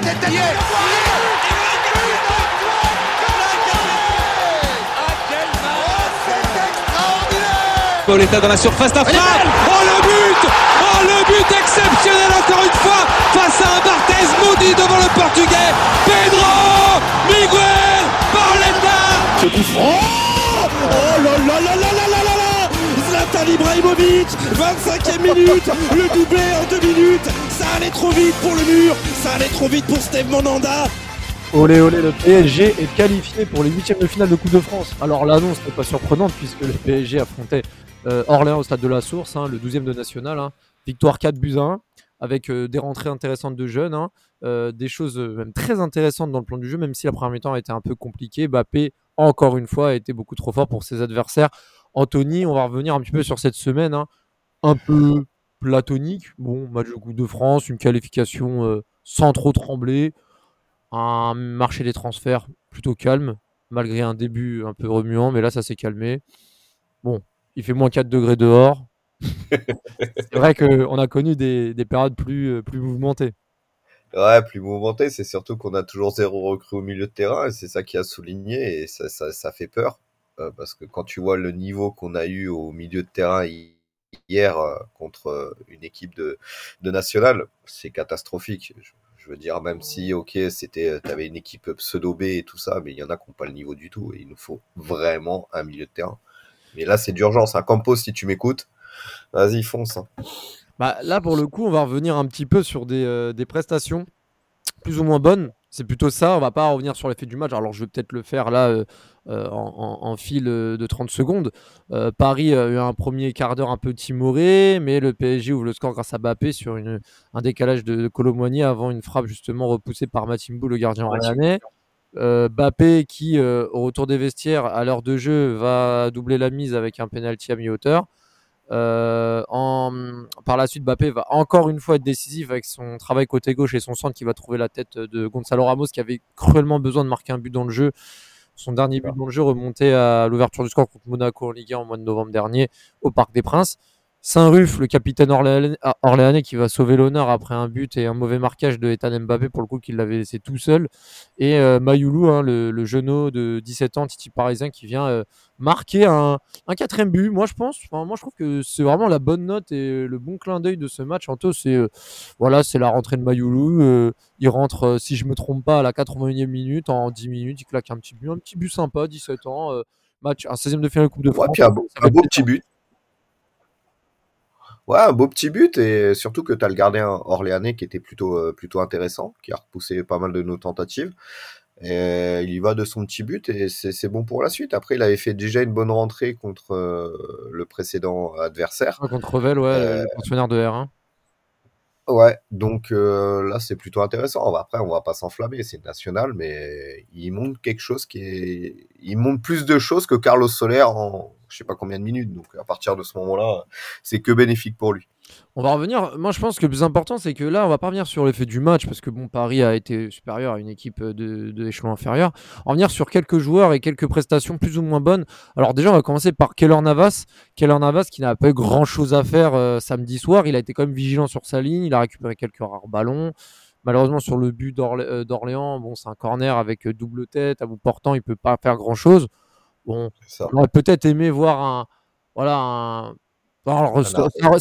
tête. Pauletta dans la surface d'un frappe. Oh le but Oh le but exceptionnel encore une fois face à un Barthez maudit devant le portugais. Pedro Miguel Pauletta Ce oh, oh là là là là Zlatan Ibrahimovic 25e minute Le doublé en deux minutes Ça allait trop vite pour le mur Ça allait trop vite pour Steve Monanda Olé olé, le PSG est qualifié pour les huitièmes de finale de Coupe de France. Alors l'annonce n'est pas surprenante puisque le PSG affrontait euh, Orléans au stade de la Source, hein, le 12e de national. hein. Victoire 4 buts à 1 avec euh, des rentrées intéressantes de jeunes, hein, euh, des choses même très intéressantes dans le plan du jeu, même si la première mi-temps a été un peu compliquée. Bappé, encore une fois, a été beaucoup trop fort pour ses adversaires. Anthony, on va revenir un petit peu sur cette semaine, hein, un peu platonique. Bon, match de Coupe de France, une qualification euh, sans trop trembler, un marché des transferts plutôt calme, malgré un début un peu remuant, mais là ça s'est calmé. Bon, il fait moins 4 degrés dehors. c'est vrai qu'on a connu des, des périodes plus, euh, plus mouvementées. Ouais, plus mouvementé, c'est surtout qu'on a toujours zéro recrue au milieu de terrain, et c'est ça qui a souligné, et ça, ça, ça fait peur, parce que quand tu vois le niveau qu'on a eu au milieu de terrain hi- hier euh, contre euh, une équipe de, de nationale, c'est catastrophique. Je, je veux dire, même si, ok, c'était, t'avais une équipe pseudo-B et tout ça, mais il y en a qui n'ont pas le niveau du tout, et il nous faut vraiment un milieu de terrain. Mais là, c'est d'urgence. Un Campos, si tu m'écoutes, vas-y, fonce. hein. Bah, là, pour le coup, on va revenir un petit peu sur des, euh, des prestations plus ou moins bonnes. C'est plutôt ça. On va pas revenir sur l'effet du match. Alors, je vais peut-être le faire là euh, euh, en, en- en fil de 30 secondes. Euh, Paris a eu un premier quart d'heure un peu timoré, mais le PSG ouvre le score grâce à Bappé sur une, un décalage de, de Colomboigny avant une frappe justement repoussée par Matimbo, le gardien orléanais. Euh, Bappé qui, euh, au retour des vestiaires, à l'heure de jeu, va doubler la mise avec un penalty à mi-hauteur. Euh, en, par la suite, Bappé va encore une fois être décisif avec son travail côté gauche et son centre qui va trouver la tête de Gonzalo Ramos qui avait cruellement besoin de marquer un but dans le jeu. Son dernier but dans le jeu remontait à l'ouverture du score contre Monaco en Ligue 1 en mois de novembre dernier au Parc des Princes. Saint-Ruf, le capitaine orléanais, ah, orléanais qui va sauver l'honneur après un but et un mauvais marquage de Ethan Mbappé pour le coup qu'il l'avait laissé tout seul. Et euh, Mayoulou, hein, le, le jeuneau de 17 ans, Titi parisien, qui vient euh, marquer un, un quatrième but. Moi, je pense, enfin, moi, je trouve que c'est vraiment la bonne note et le bon clin d'œil de ce match. Anto, c'est euh, voilà, c'est la rentrée de Mayoulou. euh, il rentre, euh, si je me trompe pas, à la 81e minute. En 10 minutes, il claque un petit but, un petit but sympa, 17 ans. match, un 16e de finale de Coupe de Ouais, France. puis un beau, un petit but. Ouais, un beau petit but et surtout que tu as le gardien orléanais qui était plutôt, euh, plutôt intéressant, qui a repoussé pas mal de nos tentatives. Et il y va de son petit but et c'est c'est bon pour la suite. Après, il avait fait déjà une bonne rentrée contre euh, le précédent adversaire. Ouais, contre Revel, ouais, Euh, pensionnaire de R1. Ouais, donc euh, là c'est plutôt intéressant. Après, on va pas s'enflammer, c'est national, mais il montre quelque chose qui est, il montre plus de choses que Carlos Soler en je sais pas combien de minutes. Donc à partir de ce moment-là, c'est que bénéfique pour lui. On va revenir. Moi, je pense que le plus important, c'est que là, on va pas revenir sur l'effet du match parce que bon, Paris a été supérieur à une équipe de, de échelon inférieur. On va revenir sur quelques joueurs et quelques prestations plus ou moins bonnes. Alors déjà, on va commencer par Keller Navas. Keller Navas qui n'a pas eu grand chose à faire euh, samedi soir. Il a été quand même vigilant sur sa ligne. Il a récupéré quelques rares ballons. Malheureusement, sur le but euh, d'Orléans, bon, c'est un corner avec euh, double tête à bout portant. Il peut pas faire grand chose. Bon, on aurait peut-être aimé voir un, voilà, un. Alors, ça,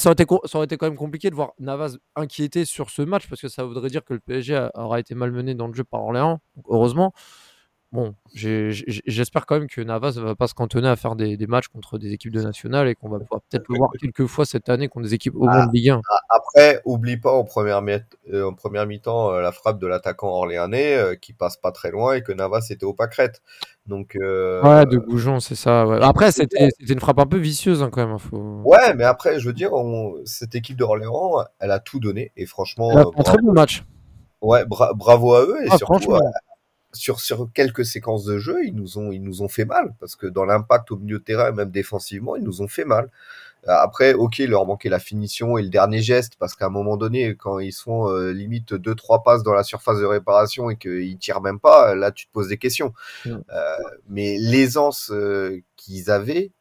aurait- été, co- ça aurait été quand même compliqué de voir Navas inquiété sur ce match parce que ça voudrait dire que le PSG a- aura été malmené dans le jeu par Orléans. Heureusement. Bon, j'espère quand même que Navas ne va pas se cantonner à faire des, des matchs contre des équipes de nationales et qu'on va pouvoir peut-être le voir quelques fois cette année contre des équipes au moins de Ligue 1. Après, oublie pas en première, mi- euh, en première mi-temps euh, la frappe de l'attaquant orléanais euh, qui passe pas très loin et que Navas était au pâquerette. Donc euh, Ouais, de Goujon, c'est ça. ouais. Après, c'était une frappe un peu vicieuse hein, quand même. hein, faut- ouais, mais après, je veux dire, on- cette équipe d'Orléans, elle a tout donné et franchement, Elle a un très bon match. ouais, bra- bravo à eux et Ah, surtout sur, sur quelques séquences de jeu, ils nous ont, ils nous ont fait mal parce que dans l'impact au milieu de terrain même défensivement, ils nous ont fait mal. Euh, Après, ok, il leur manquait la finition et le dernier geste parce qu'à un moment donné, quand ils sont euh, limite deux trois passes dans la surface de réparation et qu'ils tirent même pas, là tu te poses des questions. Euh, mais l'aisance euh, qu'ils avaient,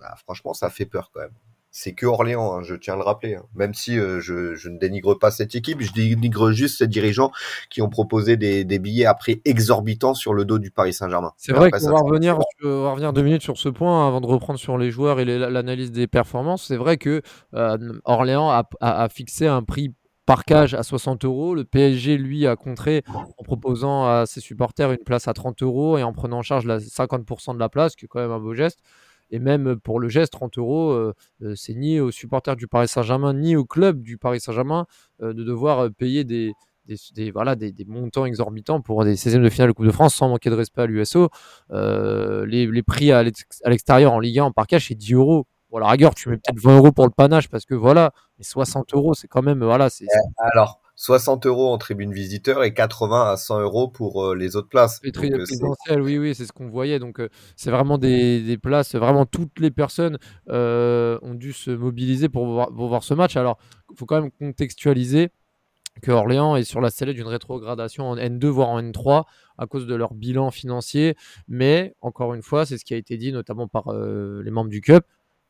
bah, franchement, ça fait peur quand même. C'est que Orléans, hein, je tiens à le rappeler. Hein. Même si euh, je, ne dénigre pas cette équipe, je dénigre juste ces dirigeants qui ont proposé des, billets à prix exorbitants sur le dos du Paris Saint-Germain. C'est vrai qu'on va revenir, va revenir deux minutes sur ce point avant de reprendre sur les joueurs et l'analyse des performances. C'est vrai que euh, Orléans a, fixé un prix par cage à 60 euros. Le PSG, lui, a contré en proposant à ses supporters une place à 30 euros et en prenant en charge la 50% de la place, qui est quand même un beau geste. Et même pour le geste, 30 euros, euh, euh, c'est ni aux supporters du Paris Saint-Germain, ni au club du Paris Saint-Germain euh, de devoir payer des, des, montants exorbitants pour des 16e de finale de Coupe de France sans manquer de respect à l'USO. les, prix à l'extérieur en Ligue 1 en parcage, c'est 10 euros. Bon, à la tu mets peut-être 20 euros pour le panache parce que voilà, mais 60 euros, c'est quand même. Voilà, c'est, Alors, 60 euros en tribune visiteur et 80 à 100 euros pour euh, les autres places. Euh, oui, oui, c'est ce qu'on voyait. Donc, euh, c'est vraiment des, places. Vraiment, toutes les personnes ont dû se mobiliser pour voir, pour voir ce match. Alors, il faut quand même contextualiser que Orléans est sur la sellette d'une rétrogradation en N2 voire en N3 à cause de leur bilan financier. Mais encore une fois, c'est ce qui a été dit notamment par les membres du CUP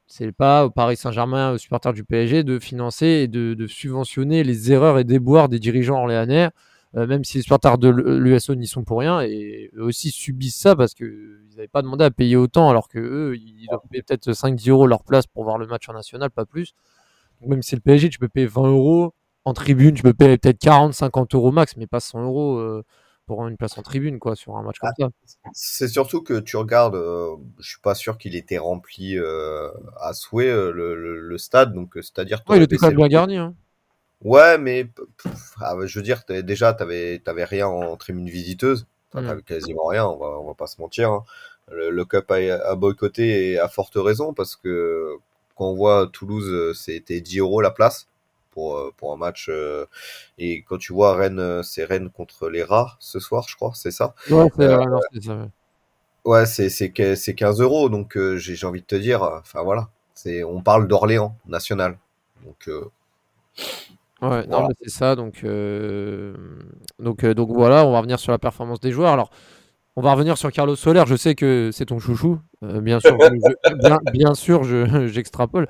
c'est pas au Paris Saint-Germain, aux supporters du PSG, de financer et de, subventionner les erreurs et déboires des dirigeants orléanais, euh, même si les supporters de l'USO n'y sont pour rien, et eux aussi subissent ça parce qu'ils n'avaient pas demandé à payer autant, alors que eux, ils doivent payer peut-être 5-10 euros leur place pour voir le match en national, pas plus. Donc même si c'est le PSG, tu peux payer 20 euros en tribune, tu peux payer peut-être 40-50 euros max, mais pas 100 euros. Euh, pour une place en tribune quoi sur un match comme ah, ça. C'est surtout que tu regardes, euh, je suis pas sûr qu'il était rempli euh, à souhait euh, le, stade, donc c'est-à-dire. Ouais, il était quand même bien garni. Hein. Ouais, mais ah, je veux dire, déjà t'avais t'avais rien en tribune visiteuse, mmh. quasiment rien, on va on va pas se mentir. Hein. Le, Cup a, a, boycotté et à forte raison parce que quand on voit Toulouse, c'était 10 euros la place pour, euh, pour un match. Euh, et quand tu vois Rennes, euh, c'est Rennes contre les rats ce soir, je crois, c'est ça? Ouais, c'est ça. Ouais, c'est, c'est, 15 euros, donc j'ai, envie de te dire, enfin voilà, c'est, on parle d'Orléans national. Donc, ouais, non, c'est ça, donc, donc, donc voilà, on va revenir sur la performance des joueurs. Alors, on va revenir sur Carlos Soler. Je sais que c'est ton chouchou. Euh, bien sûr, bien, sûr, j'extrapole.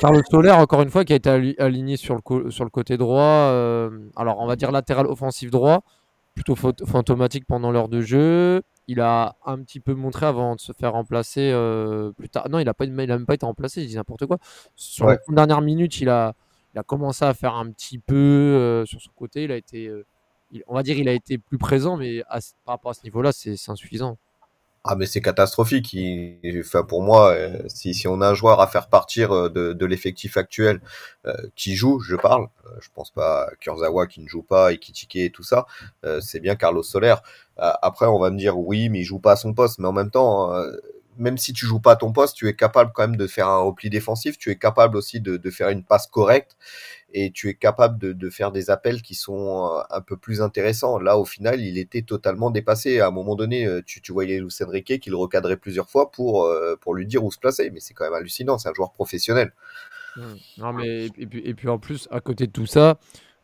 Carlos Soler, encore une fois, qui a été aligné sur le, sur le côté droit. Euh, alors, on va dire latéral offensif droit, plutôt fantomatique pendant l'heure de jeu. Il a un petit peu montré avant de se faire remplacer euh, plus tard. Non, il n'a pas, même pas été remplacé. Je dis n'importe quoi. Sur les dernières minutes, il a, il a commencé à faire un petit peu sur son côté. Il a été on va dire il a été plus présent, mais par rapport à ce niveau-là, c'est insuffisant. Ah mais c'est catastrophique. enfin pour moi, euh, si, si on a un joueur à faire partir euh, de, l'effectif actuel euh, qui joue, je parle. je pense pas à Kurzawa qui ne joue pas et Kitike et tout ça. c'est bien Carlos Soler. après on va me dire oui mais il joue pas à son poste. Mais en même temps, même si tu joues pas à ton poste, tu es capable quand même de faire un repli défensif. Tu es capable aussi de, de faire une passe correcte et tu es capable de, faire des appels qui sont euh, un peu plus intéressants. Là, au final, il était totalement dépassé. À un moment donné, euh, tu, voyais Luis Enrique qui le recadrait plusieurs fois pour, euh, pour lui dire où se placer. Mais c'est quand même hallucinant, c'est un joueur professionnel. Mmh. Non, mais, et, puis, en plus, à côté de tout ça,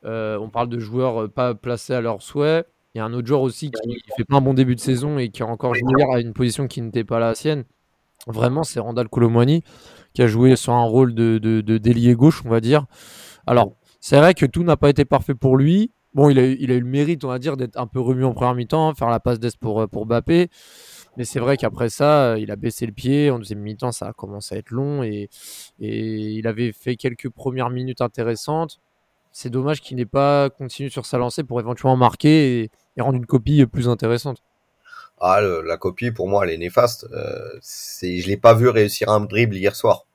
on parle de joueurs pas placés à leur souhait. Il y a un autre joueur aussi qui fait pas un bon début de saison et qui a encore joué à une position qui n'était pas la sienne. Vraiment, c'est Randall Colomwani qui a joué sur un rôle de, de, de délié gauche, on va dire. Alors, c'est vrai que tout n'a pas été parfait pour lui. Bon, il a, il a eu le mérite, on va dire, d'être un peu remis en première mi-temps, faire la passe d'Est pour, euh, pour Bappé. Mais c'est vrai qu'après ça, il a baissé le pied. En deuxième mi-temps, ça a commencé à être long et, et il avait fait quelques premières minutes intéressantes. C'est dommage qu'il n'ait pas continué sur sa lancée pour éventuellement marquer et, rendre une copie plus intéressante. Ah, la copie, pour moi, elle est néfaste. Euh, c'est, je l'ai pas vu réussir un dribble hier soir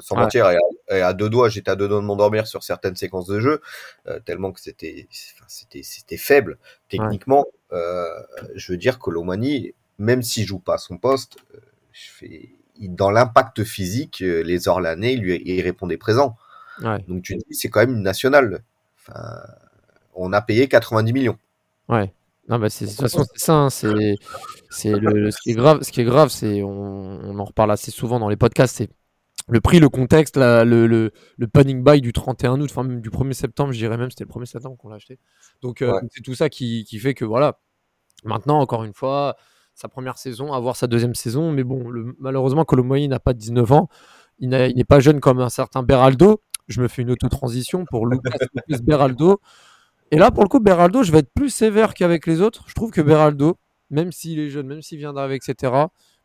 sans mentir, et à, deux doigts, j'étais à deux doigts de m'endormir sur certaines séquences de jeu, euh, tellement que c'était, c'était, c'était faible techniquement. Euh, je veux dire que Lomani, même s'il joue pas à son poste, euh, je fais, dans l'impact physique, les Orlanais, il lui il répondait présent. Donc tu dis, c'est quand même une nationale. Enfin, on a payé 90 millions. Ouais. Non, bah de toute façon, c'est ça. Hein, c'est, c'est le, ce qui est grave. Ce qui est grave, c'est on, on en reparle assez souvent dans les podcasts. C'est le prix, le contexte, le, le, le, panic buy du 31 août, enfin même du 1er septembre, je dirais même, c'était le 1er septembre qu'on l'a acheté. Donc euh, c'est tout ça qui, qui, fait que voilà. Maintenant, encore une fois, sa première saison, avoir sa deuxième saison, mais bon, le, malheureusement, Colomoy n'a pas 19 ans. il n'est pas jeune comme un certain Beraldo. Je me fais une auto-transition pour Lucas Beraldo. Et là, pour le coup, Beraldo, je vais être plus sévère qu'avec les autres. Je trouve que Beraldo, même s'il est jeune, même s'il vient d'arriver, etc.,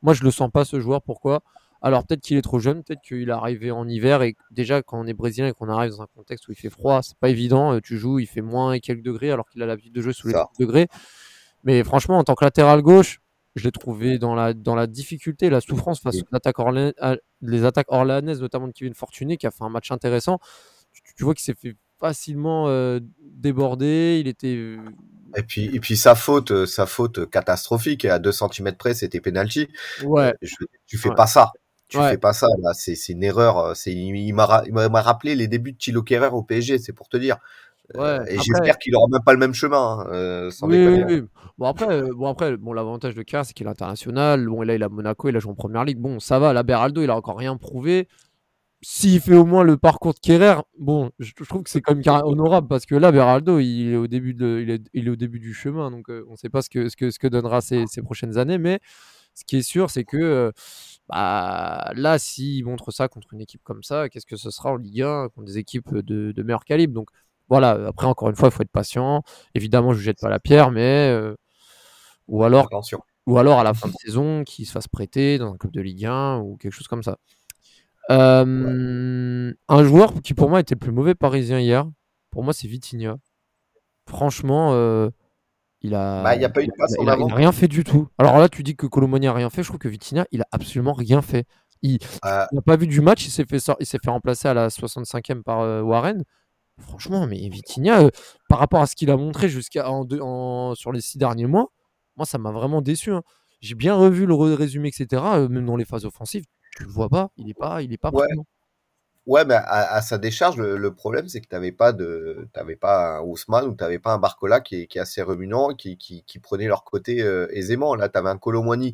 moi, je le sens pas ce joueur. Pourquoi? Alors, peut-être qu'il est trop jeune, peut-être qu'il est arrivé en hiver. Et déjà, quand on est brésilien et qu'on arrive dans un contexte où il fait froid, c'est pas évident. Euh, tu joues, il fait moins et quelques degrés, alors qu'il a l'habitude de jouer sous les degrés. Mais franchement, en tant que latéral gauche, je l'ai trouvé dans la, dans la difficulté, la souffrance face aux attaques, les attaques orléanaises, notamment de Kevin Fortuné, qui a fait un match intéressant. Tu, vois qu'il s'est fait facilement euh, déborder. Il était. Euh, et puis, et puis sa faute, euh, sa faute catastrophique, à 2 cm près, c'était penalty. Ouais. tu fais pas ça. Tu fais pas ça, là. C'est une erreur. Il m'a rappelé les débuts de Thilo Kerrer au PSG, c'est pour te dire. Ouais, et j'espère qu'il aura même pas le même chemin. Hein, oui, oui, oui, Bon après, bon après, bon l'avantage de Kerr c'est qu'il est international. Bon et là il a Monaco, il a joué en première ligue. Bon ça va. La Beraldo il a encore rien prouvé s'il fait au moins le parcours de Kerrer, bon, je, trouve que c'est quand même honorable parce que là, Beraldo, il est au début, de, il est, il est au début du chemin, donc on ne sait pas ce que, ce que, ce que donnera ces, ces prochaines années, mais ce qui est sûr, c'est que bah, là, s'il montre ça contre une équipe comme ça, qu'est-ce que ce sera en Ligue 1 contre des équipes de, de meilleur calibre? Donc voilà, après, encore une fois, il faut être patient. Évidemment, je ne jette pas la pierre, mais. Euh, ou alors. Ou alors à la fin de saison, qu'il se fasse prêter dans un club de Ligue 1 ou quelque chose comme ça. Euh, un joueur qui pour moi était le plus mauvais parisien hier, pour moi c'est Vitinha. Franchement, euh, il a, bah, a, pas eu de rien fait du tout. Alors là, tu dis que Colomoni a rien fait. Je trouve que Vitinha, il a absolument rien fait. Il n'a pas vu du match. Il s'est fait, il s'est fait remplacer à la 65e par euh, Warren. Franchement, mais Vitinha, par rapport à ce qu'il a montré jusqu'à en, sur les six derniers mois, moi ça m'a vraiment déçu. Hein. J'ai bien revu le résumé, etc. même dans les phases offensives, tu le vois pas, il est pas, il est pas ouais. Ouais, mais à, sa décharge, le, problème, c'est que tu n'avais pas de, t'avais pas un Ousmane ou tu n'avais pas un Barcola qui est, qui est assez remuant, qui, qui, qui, prenait leur côté euh, aisément. Là, tu avais un Colomwani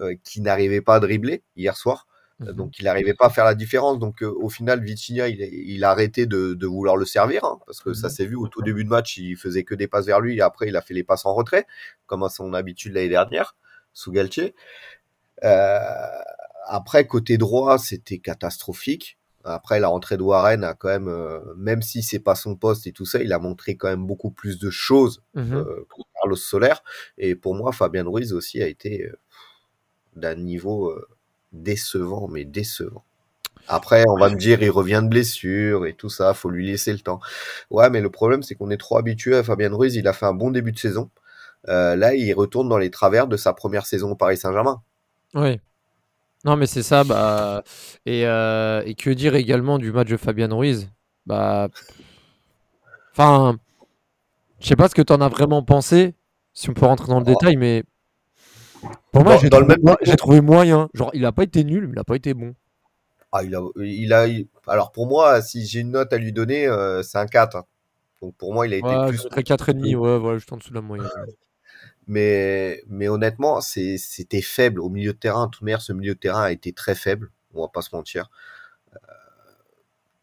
euh, qui n'arrivait pas à dribbler hier soir. Euh, mmh donc, il n'arrivait pas à faire la différence. Donc, au final, Vitinha, il, il, a arrêté de, de vouloir le servir, hein, parce que ça mmh s'est vu au tout début de match, il faisait que des passes vers lui, et après, il a fait les passes en retrait, comme à son habitude l'année dernière, sous Galtier. Euh, après, côté droit, c'était catastrophique. Après, la rentrée de Warren a quand même, euh, même si c'est pas son poste et tout ça, il a montré quand même beaucoup plus de choses mmh euh, pour Carlos Soler. Et pour moi, Fabien Ruiz aussi a été euh, d'un niveau décevant, mais décevant. Après, on va me dire, il revient de blessure et tout ça, faut lui laisser le temps. Ouais, mais le problème, c'est qu'on est trop habitué à Fabien Ruiz. Il a fait un bon début de saison. là, il retourne dans les travers de sa première saison au Paris Saint-Germain. Oui. Non, mais c'est ça. Bah, et, euh, et, que dire également du match de Fabian Ruiz? Bah, enfin, je sais pas ce que tu en as vraiment pensé, si on peut rentrer dans le détail, mais pour moi, j'ai trouvé, même... trouvé, moyen. Genre, il a pas été nul, mais il a pas été bon. Ah, il a, il a, alors pour moi, si j'ai une note à lui donner, euh, c'est un 4. Hein. Donc pour moi, il a été ouais, plus. 4,5, ouais, voilà, juste en dessous de la moyenne. Mais, mais honnêtement, c'était faible. Au milieu de terrain, tout manière, ce milieu de terrain a été très faible. On va pas se mentir. Euh,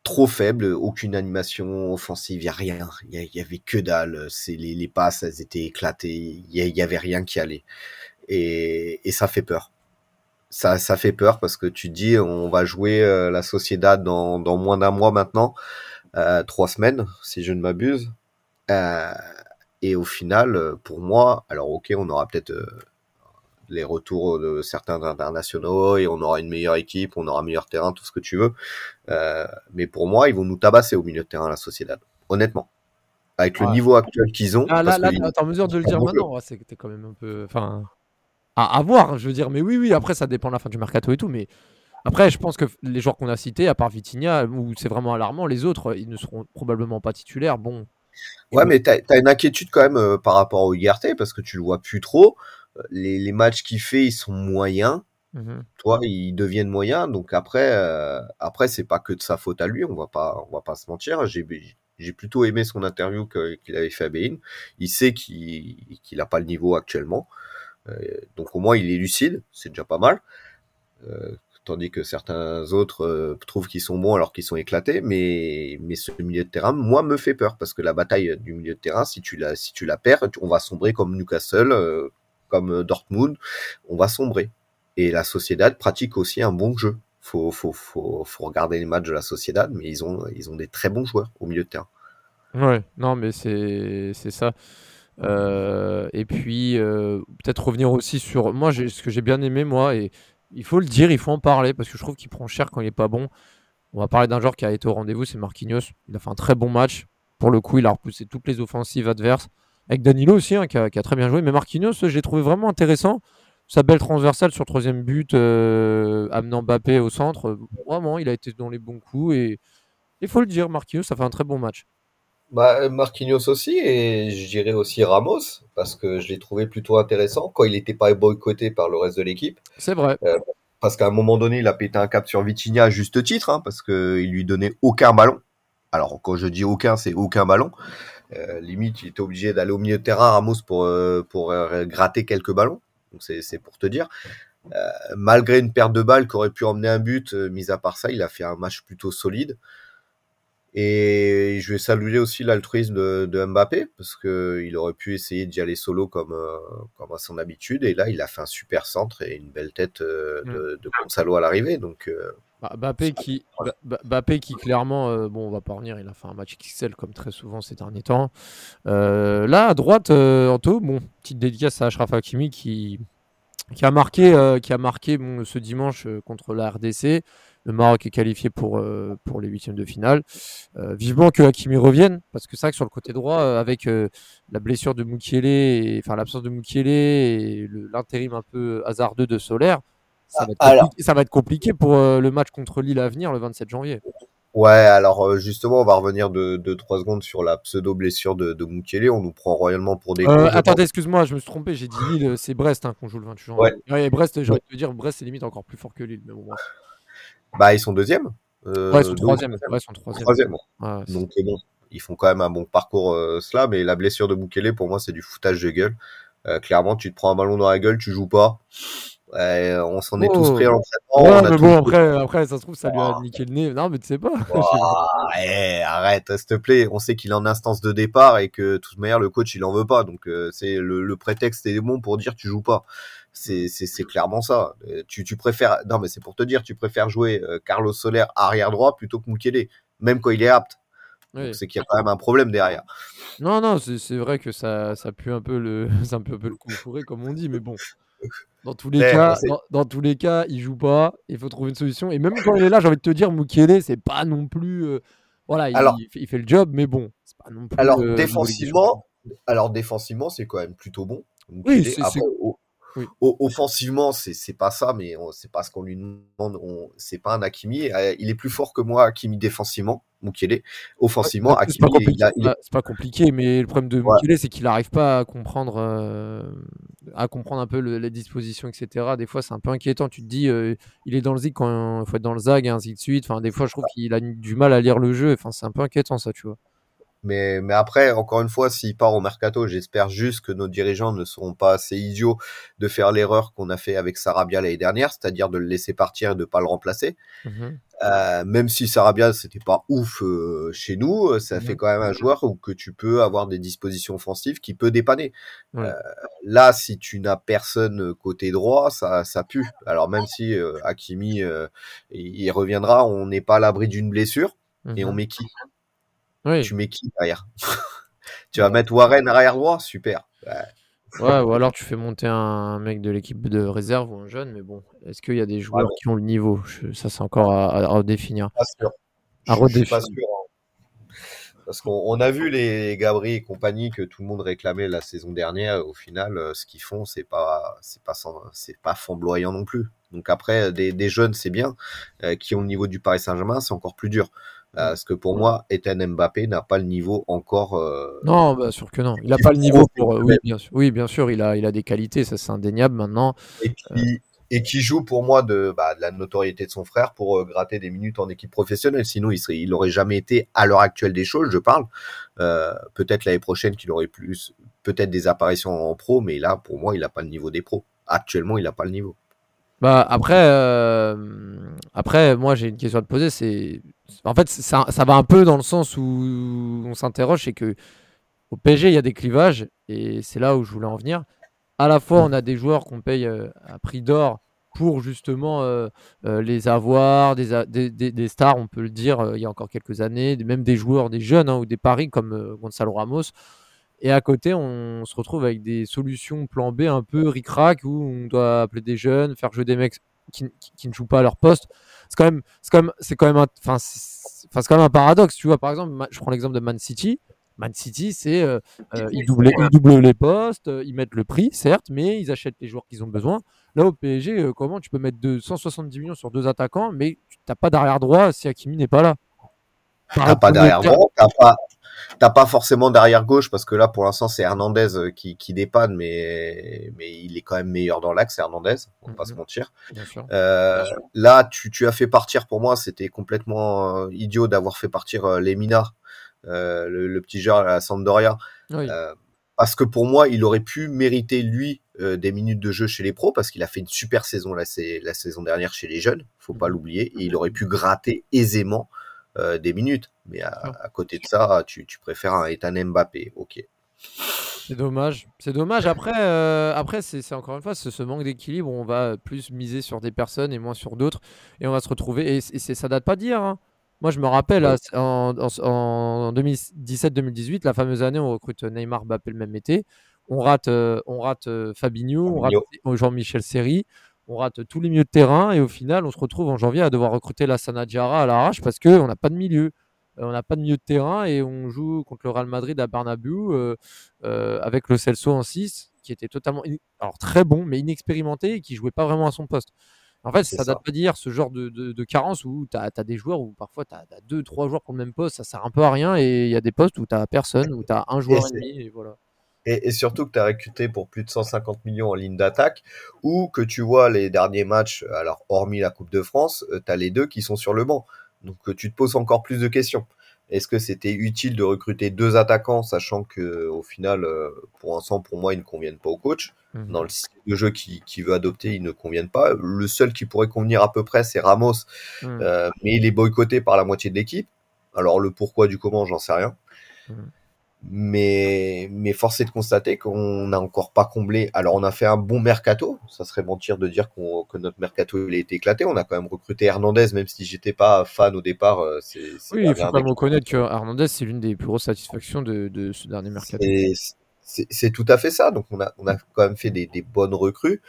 trop faible, aucune animation offensive, il n'y a rien. Il y, avait que dalle. Les, passes, elles étaient éclatées. Il y, avait rien qui allait. Et, ça fait peur. Ça, ça fait peur parce que tu dis, on va jouer euh, la Sociedad dans, moins d'un mois maintenant, euh, trois semaines, si je ne m'abuse. Et au final, euh, pour moi, alors ok, on aura peut-être euh, les retours de certains internationaux et on aura une meilleure équipe, on aura un meilleur terrain, tout ce que tu veux. Euh, mais pour moi, ils vont nous tabasser au milieu de terrain, la Sociedad. Honnêtement. Avec le niveau actuel qu'ils ont. Ah, là, là, t'es en mesure de le dire maintenant. C'était quand même un peu. Enfin. À, voir, hein, je veux dire. Mais oui, oui, après, ça dépend de la fin du mercato et tout. Mais après, je pense que les joueurs qu'on a cités, à part Vitinha, où c'est vraiment alarmant, les autres, ils ne seront probablement pas titulaires. Bon, Ouais, mais tu as, une inquiétude quand même euh, par rapport au IRT parce que tu le vois plus trop. Euh, les, les matchs qu'il fait, ils sont moyens. Mmh Toi, ils deviennent moyens. Donc après, euh, après c'est pas que de sa faute à lui. On va pas, on va pas se mentir. J'ai j'ai plutôt aimé son interview qu'il avait fait à Bein. Il sait qu'il qu'il a pas le niveau actuellement. Euh, donc au moins il est lucide, c'est déjà pas mal. Euh, tandis que certains autres euh, trouvent qu'ils sont bons alors qu'ils sont éclatés. Mais, mais ce milieu de terrain, moi, me fait peur parce que la bataille du milieu de terrain, si tu la, si tu la perds, on va sombrer comme Newcastle, comme Dortmund, on va sombrer. Et la Sociedad pratique aussi un bon jeu. Faut, faut, faut, faut regarder les matchs de la Sociedad, mais ils ont, ils ont des très bons joueurs au milieu de terrain. Ouais, non, mais c'est ça. Euh, et puis, euh, peut-être revenir aussi sur. Moi, ce que j'ai bien aimé, moi, et il faut le dire, il faut en parler, parce que je trouve qu'il prend cher quand il est pas bon. On va parler d'un joueur qui a été au rendez-vous, c'est Marquinhos. Il a fait un très bon match. Pour le coup, il a repoussé toutes les offensives adverses. Avec Danilo aussi, hein, qui, a, très bien joué. Mais Marquinhos, je l'ai trouvé vraiment intéressant. Sa belle transversale sur troisième but, euh, amenant Mbappé au centre. Vraiment, il a été dans les bons coups. Et il faut le dire, Marquinhos, ça fait un très bon match. Bah, Marquinhos aussi, et je dirais aussi Ramos, parce que je l'ai trouvé plutôt intéressant quand il n'était pas boycotté par le reste de l'équipe. C'est vrai. Parce qu'à un moment donné, il a pété un cap sur Vitinha à juste titre, hein, parce qu'il lui donnait aucun ballon. Alors, quand je dis aucun, c'est aucun ballon. Euh, limite, il était obligé d'aller au milieu de terrain, Ramos, pour, euh, pour euh, gratter quelques ballons. Donc, c'est c'est pour te dire. Euh, malgré une perte de balle qui aurait pu emmener un but, euh, mis à part ça, il a fait un match plutôt solide. Et je vais saluer aussi l'altruisme de, de Mbappé, parce que il aurait pu essayer d'y aller solo comme, euh, comme à son habitude. Et là, il a fait un super centre et une belle tête euh, de, de Gonzalo à l'arrivée. Donc, euh, Bah, Mbappé qui, Ba- Ba- Mbappé qui clairement, euh, bon, on va pas revenir, il a fait un match XL comme très souvent ces derniers temps. Euh, là, à droite, euh, Anto, bon, petite dédicace à Ashraf Hakimi qui, qui a marqué, qui a marqué bon, ce dimanche contre la RDC. Le Maroc est qualifié pour, euh, pour les huitièmes de finale. Euh, vivement que Hakimi revienne, parce que c'est vrai que sur le côté droit, euh, avec la blessure de Mukiele, et- enfin l'absence de Mukiele et l'intérim un peu hasardeux de Solaire, ça va être, Alors. compliqué, ça va être compliqué pour le match contre Lille à venir le 27 janvier. Ouais, alors justement, on va revenir de 2-3 secondes sur la pseudo-blessure de, de. On nous prend royalement pour des Euh, attendez, excuse-moi, je me suis trompé, j'ai dit Lille, c'est Brest hein, qu'on joue le 28 janvier. Ouais. et Brest, j'ai envie de te dire, Brest c'est limite encore plus fort que Lille. Mais bon. Bah, ils sont deuxième. Euh, ouais, ils sont ou troisième. Ouais, ils sont troisième. troisième. Ouais, c'est- Donc, euh, bon, ils font quand même un bon parcours, euh, cela. Mais la blessure de Mukiele, pour moi, c'est du foutage de gueule. Euh, clairement, tu te prends un ballon dans la gueule, tu joues pas. On s'en est Oh. tous pris à l'entraînement. Ouais, on a mais bon, après, après, ça se trouve, ça lui a Oh. niqué le nez. Non, mais tu sais pas. Eh, arrête, s'il te plaît. On sait qu'il est en instance de départ et que de toute manière le coach il en veut pas. Donc euh, c'est le, le prétexte est bon pour dire tu joues pas. C'est clairement ça. Euh, Tu tu préfères non mais c'est pour te dire tu préfères jouer euh, Carlos Soler arrière droit plutôt que Mukele même quand il est apte. Oui. C'est qu'il y a quand même un problème derrière. Non, non, c'est vrai que ça, ça pue un peu le, un peu, un peu le coup fourré, comme on dit, mais bon. Dans tous les Mais cas, dans, dans tous les cas, il joue pas. Il faut trouver une solution. Et même quand il est là, j'ai envie de te dire, Mukiele, c'est pas non plus. euh, voilà, il, Alors- il fait, il fait le job, mais bon, c'est pas non plus. Alors euh, défensivement, alors défensivement c'est quand même plutôt bon. Oui, Mukele. c'est- oui. offensivement c'est c'est pas ça mais on- c'est pas ce qu'on lui demande. On c'est pas un Hakimi. Euh, Il est plus fort que moi Hakimi défensivement. Mukele. Offensivement Après, c'est pas, Hakimi compliqué, a- il- c'est pas- c'est pas compliqué, mais le problème de Ouais. Mukele, c'est qu'il n'arrive pas à comprendre, euh, à comprendre un peu le- les dispositions, etc. Des fois, c'est un peu inquiétant. Tu te dis, euh, il est dans le zig quand il faut être dans le zag, et ainsi de suite. Enfin, des fois, je trouve qu'il a du mal à lire le jeu. Enfin, c'est un peu inquiétant, ça, tu vois. Mais, mais après, encore une fois, s'il part au mercato, j'espère juste que nos dirigeants ne seront pas assez idiots de faire l'erreur qu'on a fait avec Sarabia l'année dernière, c'est-à-dire de le laisser partir et de pas le remplacer. Mhm. Euh, même si Sarabia c'était pas ouf euh, chez nous, euh, ça Mhm. fait quand même un joueur où que tu peux avoir des dispositions offensives qui peut dépanner. Euh, là, si tu n'as personne côté droit, ça, ça pue. Alors même si Hakimi il il reviendra, on n'est pas à l'abri d'une blessure et on Mhm. met qui? Oui. Tu mets qui derrière? Tu vas mettre Warren arrière droit, super. Ouais, Ouais, ou alors tu fais monter un mec de l'équipe de réserve ou un jeune, mais bon, est-ce qu'il y a des joueurs qui ont le niveau? Je- Ça, c'est encore à, redéfinir. pas sûr. À Je- je suis pas redéfinir. sûr. hein. Parce qu'on on a vu les Gabri et compagnie que tout le monde réclamait la saison dernière. Au final, euh, ce qu'ils font, c'est pas, c'est pas, c'est pas flamboyant non plus. Donc après, des, des jeunes, c'est bien. Euh, qui ont le niveau du Paris Saint-Germain, c'est encore plus dur. Euh, parce que pour moi, Ethan Mbappé n'a pas le niveau encore. euh, Non, bah, sûr que non. Il n'a pas le niveau pour. euh, oui, bien sûr. Oui, bien sûr, il a, il a des qualités, ça c'est indéniable maintenant. et qui, et qui joue pour moi de, bah, de la notoriété de son frère pour euh, gratter des minutes en équipe professionnelle. Sinon, il serait, il aurait jamais été à l'heure actuelle des choses, je parle. Euh, peut-être l'année prochaine qu'il aurait plus, peut-être des apparitions en pro, mais là, pour moi, il n'a pas le niveau des pros. Actuellement, il n'a pas le niveau. Bah, après, euh, après, moi j'ai une question à te poser. C'est, en fait, ça, ça va un peu dans le sens où on s'interroge, c'est que au PSG il y a des clivages et c'est là où je voulais en venir. À la fois, on a des joueurs qu'on paye euh, à prix d'or pour justement euh, les avoir, des, des, des, stars, on peut le dire, il y a encore quelques années, même des joueurs, des jeunes hein, ou des paris comme Gonzalo Ramos. Et à côté, on se retrouve avec des solutions plan B un peu ric-rac où on doit appeler des jeunes, faire jouer des mecs qui, qui, ne jouent pas à leur poste. C'est quand même, c'est quand même, c'est quand même, enfin, c'est quand même un paradoxe. Tu vois, par exemple, je prends l'exemple de Man City. Man City, c'est euh, euh, ils, doublent, les postes, euh, ils mettent le prix, certes, mais ils achètent les joueurs qu'ils ont besoin. Là, au PSG, comment tu peux mettre 170 millions sur deux attaquants, mais tu n'as pas d'arrière droit si Hakimi n'est pas là Tu n'as pas d'arrière droit, tu n'as pas, forcément d'arrière gauche, parce que là, pour l'instant, c'est Hernandez qui, qui, dépanne, mais, mais il est quand même meilleur dans l'axe, Hernandez, on va pas se mhm. mentir. Là, tu, tu, as fait partir, pour moi, c'était complètement idiot d'avoir fait partir Lemina euh, le, petit joueur à la Sampdoria. Euh, parce que pour moi, il aurait pu mériter lui euh, des minutes de jeu chez les pros parce qu'il a fait une super saison la, la saison dernière chez les jeunes, faut pas l'oublier, et il aurait pu gratter aisément des minutes. Mais à, côté de ça, tu, préfères un Ethan Mbappé, ok. C'est dommage. C'est dommage. Après, après c'est encore une fois ce manque d'équilibre. On va plus miser sur des personnes et moins sur d'autres. Et on va se retrouver. Et, et ça date pas d'hier. Hein. Moi, je me rappelle, en, 2017-2018, la fameuse année où on recrute Neymar Mbappé le même été. On rate, euh, on rate euh, Fabinho, on rate Jean-Michel Seri, on rate tous les milieux de terrain et au final, on se retrouve en janvier à devoir recruter la Sanadjara à l'arrache parce qu'on n'a pas de milieu. Euh, on n'a pas de milieu de terrain et on joue contre le Real Madrid à Bernabeu avec le Celso en 6 qui était totalement alors très bon mais inexpérimenté et qui jouait pas vraiment à son poste. En fait, ça, date pas d'hier, ce genre de, carence où tu as, des joueurs où parfois tu as, deux, trois joueurs pour le même poste, ça sert un peu à rien, et il y a des postes où tu personne, où tu as un joueur et, demi, et voilà. Et, surtout que tu as recruté pour plus de 150 millions en ligne d'attaque, ou que tu vois les derniers matchs, alors hormis la Coupe de France, euh, tu as les deux qui sont sur le banc. Donc euh, tu te poses encore plus de questions. Est-ce que c'était utile de recruter deux attaquants, sachant que au final, euh, pour l'instant, pour moi, ils ne conviennent pas au coach? Mhm. Dans le style de jeu qu'il veut adopter, ils ne conviennent pas. Le seul qui pourrait convenir à peu près, c'est Ramos, mhm. euh, mais il est boycotté par la moitié de l'équipe. Alors le pourquoi du comment, j'en sais rien. Mhm. Mais, mais force est de constater qu'on n'a encore pas comblé. Alors, on a fait un bon mercato. Ça serait mentir de dire que notre mercato il a été éclaté. On a quand même recruté Hernandez, même si j'étais pas fan au départ. Euh, oui, il faut quand même reconnaître que Hernandez, c'est l'une des plus grosses satisfactions de, de ce dernier mercato. C'est tout à fait ça. Donc, on a, on a quand même fait des, des bonnes recrues.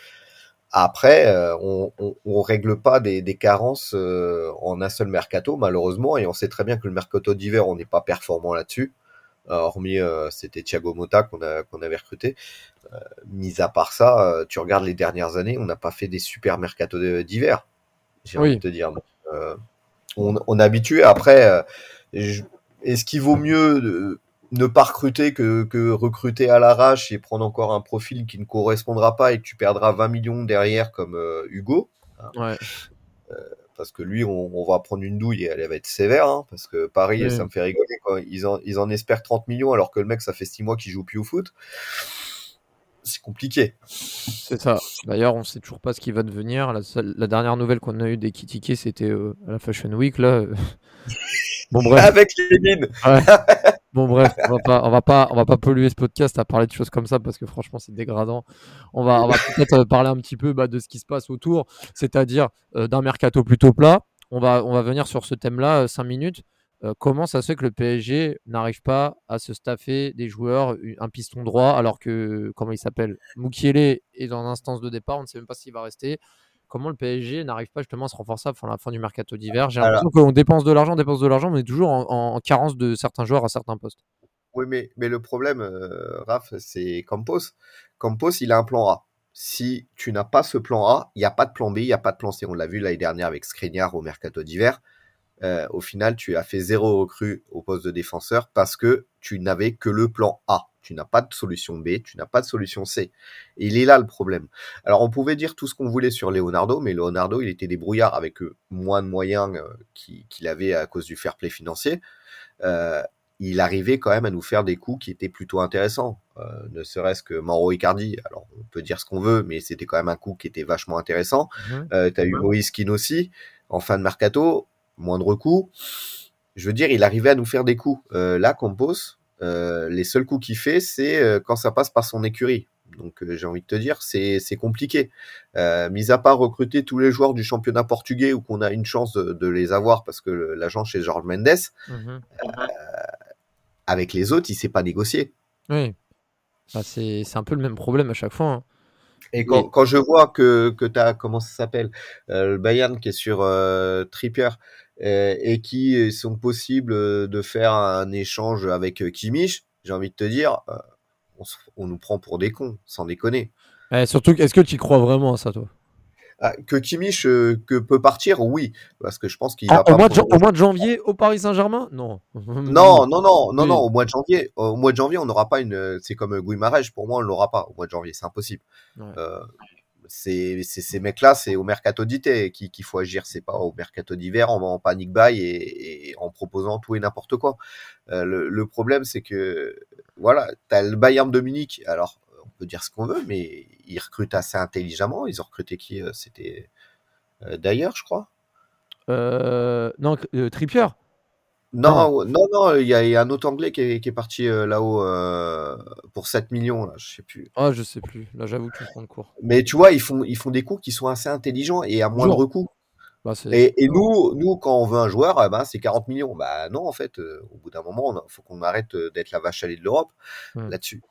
Après, euh, on, on, on, règle pas des, des carences euh, en un seul mercato, malheureusement, et on sait très bien que le mercato d'hiver, on n'est pas performant là-dessus. Euh, hormis euh, c'était Thiago Motta qu'on qu'on avait recruté. Euh, mis à part ça, tu regardes les dernières années, on n'a pas fait des super mercato d'hiver. J'ai envie de te dire. on, on est habitué. Après, est-ce qu'il vaut mieux ne pas recruter que, que recruter à l'arrache et prendre encore un profil qui ne correspondra pas et que tu perdras 20 millions derrière comme Hugo? Hein. ouais parce que lui, on, va prendre une douille et elle, va être sévère, hein, parce que Paris, ça me fait rigoler. Quoi. Ils, en, ils en espèrent 30 millions alors que le mec, ça fait 6 mois qu'il joue plus au foot. C'est compliqué. C'est ça. D'ailleurs, on sait toujours pas ce qui va devenir. La, dernière nouvelle qu'on a eue des Kitike, c'était euh, à la Fashion Week. Là. Bon, bref. Avec les mines. Bon bref, on va pas, on va pas, on va pas polluer ce podcast à parler de choses comme ça parce que franchement c'est dégradant. On va, on va peut-être euh, parler un petit peu bah, de ce qui se passe autour, c'est-à-dire euh, d'un mercato plutôt plat. On va, on va venir sur ce thème-là 5 euh, minutes. comment ça se fait que le PSG n'arrive pas à se staffer des joueurs, un piston droit, alors que, comment il s'appelle? Moukielé est dans l'instance de départ, on ne sait même pas s'il va rester comment le PSG n'arrive pas justement à se renforcer avant la fin du mercato d'hiver? J'ai l'impression qu'on dépense de l'argent, dépense de l'argent, mais on est toujours en, carence de certains joueurs à certains postes. Oui, mais, mais le problème, euh, Raph, c'est Campos. Campos, il a un plan A. Si tu n'as pas ce plan A, il n'y a pas de plan B, il n'y a pas de plan C. On l'a vu l'année dernière avec Skriniar au mercato d'hiver. Euh, au final, tu as fait zéro recrue au poste de défenseur parce que tu n'avais que le plan A tu n'as pas de solution B, tu n'as pas de solution C. Et il est là le problème. Alors on pouvait dire tout ce qu'on voulait sur Leonardo, mais Leonardo, il était débrouillard avec euh, moins de moyens euh, qu'il avait à cause du fair play financier. Euh, il arrivait quand même à nous faire des coups qui étaient plutôt intéressants. ne serait-ce que Mauro Icardi, alors on peut dire ce qu'on veut, mais c'était quand même un coup qui était vachement intéressant. Mhm. tu as eu Moïse Kin aussi, en fin de mercato, moindre coup. Je veux dire, il arrivait à nous faire des coups. là, Campos, euh, les seuls coups qu'il fait, c'est euh, quand ça passe par son écurie. Donc j'ai envie de te dire, c'est compliqué. mis à part recruter tous les joueurs du championnat portugais ou qu'on a une chance de, les avoir parce que l'agent chez George Mendes, mmh avec les autres, il ne sait pas négocier. Oui. Bah, c'est un peu le même problème à chaque fois. Hein. Et quand, je vois que, que tu as, comment ça s'appelle, euh, le Bayern qui est sur euh, Trippier euh, et qui sont possibles de faire un échange avec Kimmich, j'ai envie de te dire, on, nous prend pour des cons, sans déconner. surtout, est-ce que tu crois vraiment à ça, toi? Ah, que Kimmich euh, que peut partir, oui, parce que je pense qu'il va. Au mois, de, au mois de janvier au Paris Saint-Germain? Non. non, non, non, non, non, au mois de janvier, au mois de janvier, on n'aura pas une. C'est comme Guimarães, pour moi, on l'aura pas au mois de janvier, c'est impossible. Euh, c'est ces mecs-là, c'est au mercato d'été qu'il faut agir, c'est pas au mercato d'hiver en, en panique buy et, en proposant tout et n'importe quoi. Euh, le, problème, c'est que voilà, tu as le Bayern Dominique, alors peut dire ce qu'on veut, mais ils recrutent assez intelligemment. Ils ont recruté qui euh, C'était d'ailleurs, je crois. Euh, non, Trippier. Non, non, non, il y, a un autre anglais qui est, parti là-haut pour 7 millions, là, je sais plus. Ah, je sais plus. Là, j'avoue que je prends le cours. Mais tu vois, ils font, ils font des coups qui sont assez intelligents et à moindre coût. Bah, et, nous, nous, quand on veut un joueur, eh ben, c'est 40 millions. Bah non, en fait, au bout d'un moment, il faut qu'on arrête d'être la vache à lait de l'Europe hmm. là-dessus.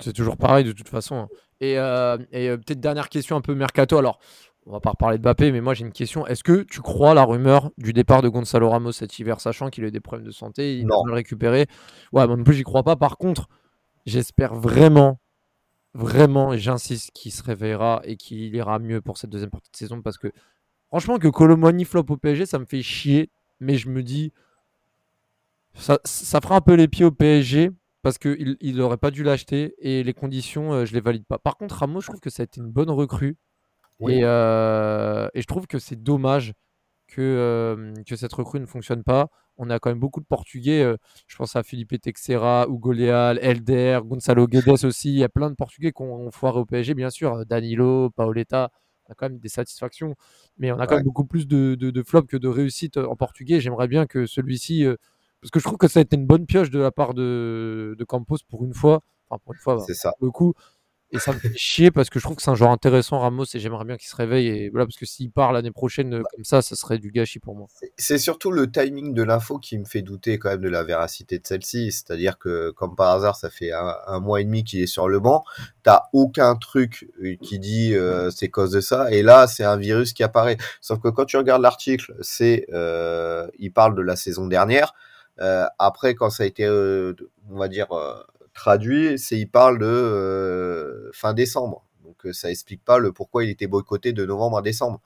C'est toujours pareil de toute façon. Hein. Et, euh, euh, peut-être dernière question un peu mercato. Alors, on va pas reparler de Mbappé, mais moi j'ai une question. Est-ce que tu crois la rumeur du départ de Gonzalo Ramos cet hiver, sachant qu'il a eu des problèmes de santé, il va le récupérer Ouais, moi non plus j'y crois pas. Par contre, j'espère vraiment, vraiment, et j'insiste, qu'il se réveillera et qu'il ira mieux pour cette deuxième partie de saison parce que franchement que Colomoni flop au PSG, ça me fait chier, mais je me dis ça, ça fera un peu les pieds au PSG parce qu'il n'aurait pas dû l'acheter et les conditions, euh, je les valide pas. Par contre, Ramos, je trouve que ça a été une bonne recrue. Euh, et, je trouve que c'est dommage que, euh, que cette recrue ne fonctionne pas. On a quand même beaucoup de Portugais. je pense à Felipe Texera, Hugo Leal, Elder, Gonzalo Guedes aussi. Il y a plein de Portugais qui ont, foiré au PSG, bien sûr. Danilo, Paoletta. On a quand même des satisfactions. Mais on a quand même beaucoup plus de, de, flops que de réussites en portugais. J'aimerais bien que celui-ci parce que je trouve que ça a été une bonne pioche de la part de, de Campos pour une fois. Enfin, pour une fois, c'est ça. le coup. Et ça me fait chier parce que je trouve que c'est un joueur intéressant, Ramos, et j'aimerais bien qu'il se réveille. Et voilà, parce que s'il part l'année prochaine euh, comme ça, ça serait du gâchis pour moi. C'est surtout le timing de l'info qui me fait douter quand même de la véracité de celle-ci. C'est-à-dire que, comme par hasard, ça fait un, mois et demi qu'il est sur le banc. T'as aucun truc euh, qui dit euh, c'est cause de ça. Et là, c'est un virus qui apparaît. Sauf que quand tu regardes l'article, c'est euh, il parle de la saison dernière. Euh, après, quand ça a été, on va dire, traduit, c'est il parle de fin décembre. Donc ça explique pas le pourquoi il était boycotté de novembre à décembre.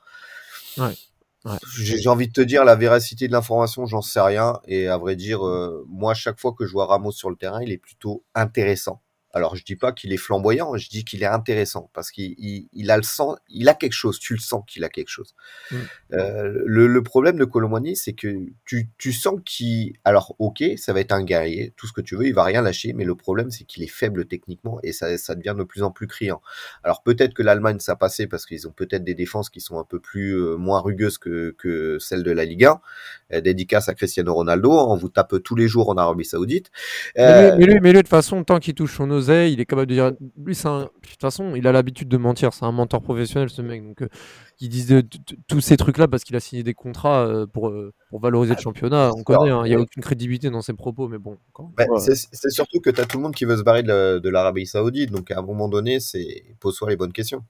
J'ai envie de te dire la véracité de l'information, j'en sais rien. Et à vrai dire, moi, chaque fois que je vois Ramos sur le terrain, il est plutôt intéressant. Alors, je dis pas qu'il est flamboyant, je dis qu'il est intéressant parce qu'il a le sens, il a quelque chose, tu le sens qu'il a quelque chose. Mm. Euh, le, problème de Colomani, c'est que tu, tu sens qu'il, alors ok, ça va être un guerrier, tout ce que tu veux, il va rien lâcher, mais le problème, c'est qu'il est faible techniquement et ça, ça devient de plus en plus criant. Alors peut-être que l'Allemagne, ça passé parce qu'ils ont peut-être des défenses qui sont un peu plus euh, moins rugueuses que, que celles de la Ligue 1. Euh, dédicace à Cristiano Ronaldo, on vous tape tous les jours en Arabie Saoudite. Mais, lui, mais, lui, de toute façon, tant qu'il touche son il est capable de dire. Lui, c'est De toute façon, il a l'habitude de mentir. C'est un menteur professionnel, ce mec. Donc, euh, il dit tous ces trucs-là parce qu'il a signé des contrats euh, pour, euh, pour valoriser le championnat. On connaît, hein. il n'y a aucune crédibilité dans ses propos, mais bon. C'est surtout que tu as tout le monde qui veut se barrer de l'Arabie Saoudite. Donc, à un moment donné, pose-toi les bonnes questions.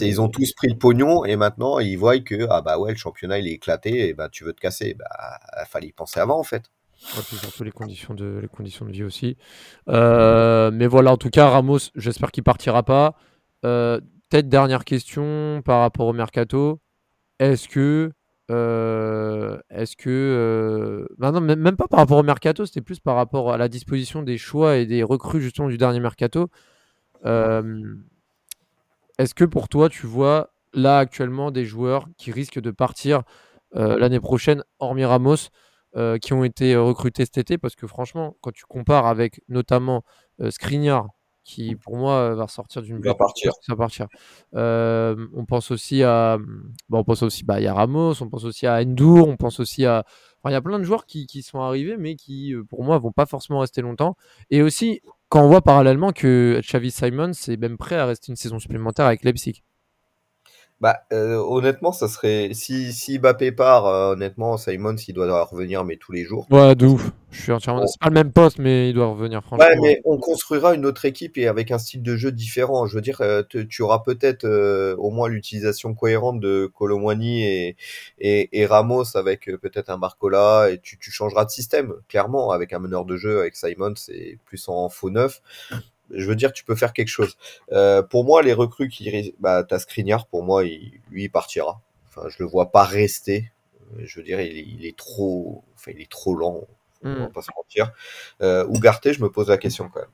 Ils ont tous pris le pognon et maintenant ils voient que ah bah ouais le championnat il est éclaté et bah tu veux te casser bah fallait y penser avant en fait surtout les conditions de, les conditions de vie aussi. Euh, mais voilà, en tout cas, Ramos, j'espère qu'il partira pas. Euh, peut-être dernière question par rapport au mercato. Est-ce que. Euh, est-ce que. Bah non, même pas par rapport au mercato, c'était plus par rapport à la disposition des choix et des recrues justement du dernier mercato. Est-ce que pour toi, tu vois là actuellement des joueurs qui risquent de partir l'année prochaine, hormis Ramos euh, qui ont été euh, recrutés cet été parce que franchement, quand tu compares avec notamment euh, Skriniar, qui pour moi va sortir d'une va partir. Ça partir. on pense aussi à, bon, on pense aussi, bah, il y a Ramos, on pense aussi à Endur, on pense aussi à, il y a plein de joueurs qui, qui, sont arrivés mais qui pour moi vont pas forcément rester longtemps. Et aussi, quand on voit parallèlement que Xavi Simons est même prêt à rester une saison supplémentaire avec Leipzig. Bah, euh, honnêtement, ça serait. Si, si Mbappé part, euh, honnêtement, Simon, il doit revenir, mais tous les jours. Ouais, de ouf. Je suis entièrement. C'est pas le même poste, mais il doit revenir, franchement. Ouais, mais on construira une autre équipe et avec un style de jeu différent. Je veux dire, euh, tu auras peut-être au moins l'utilisation cohérente de Colomwani et, et, et, Ramos avec peut-être un Marcola et tu, tu changeras de système, clairement, avec un meneur de jeu, avec Simon, c'est plus en faux neuf je veux dire, tu peux faire quelque chose. Euh, pour moi, les recrues qui, bah, t'as Skriniar, pour moi, il, lui, il partira. Enfin, je le vois pas rester. Je veux dire, il, est trop, enfin, il est trop lent. On va hmm. pas se mentir. Euh, Ougarté, je me pose la question quand même.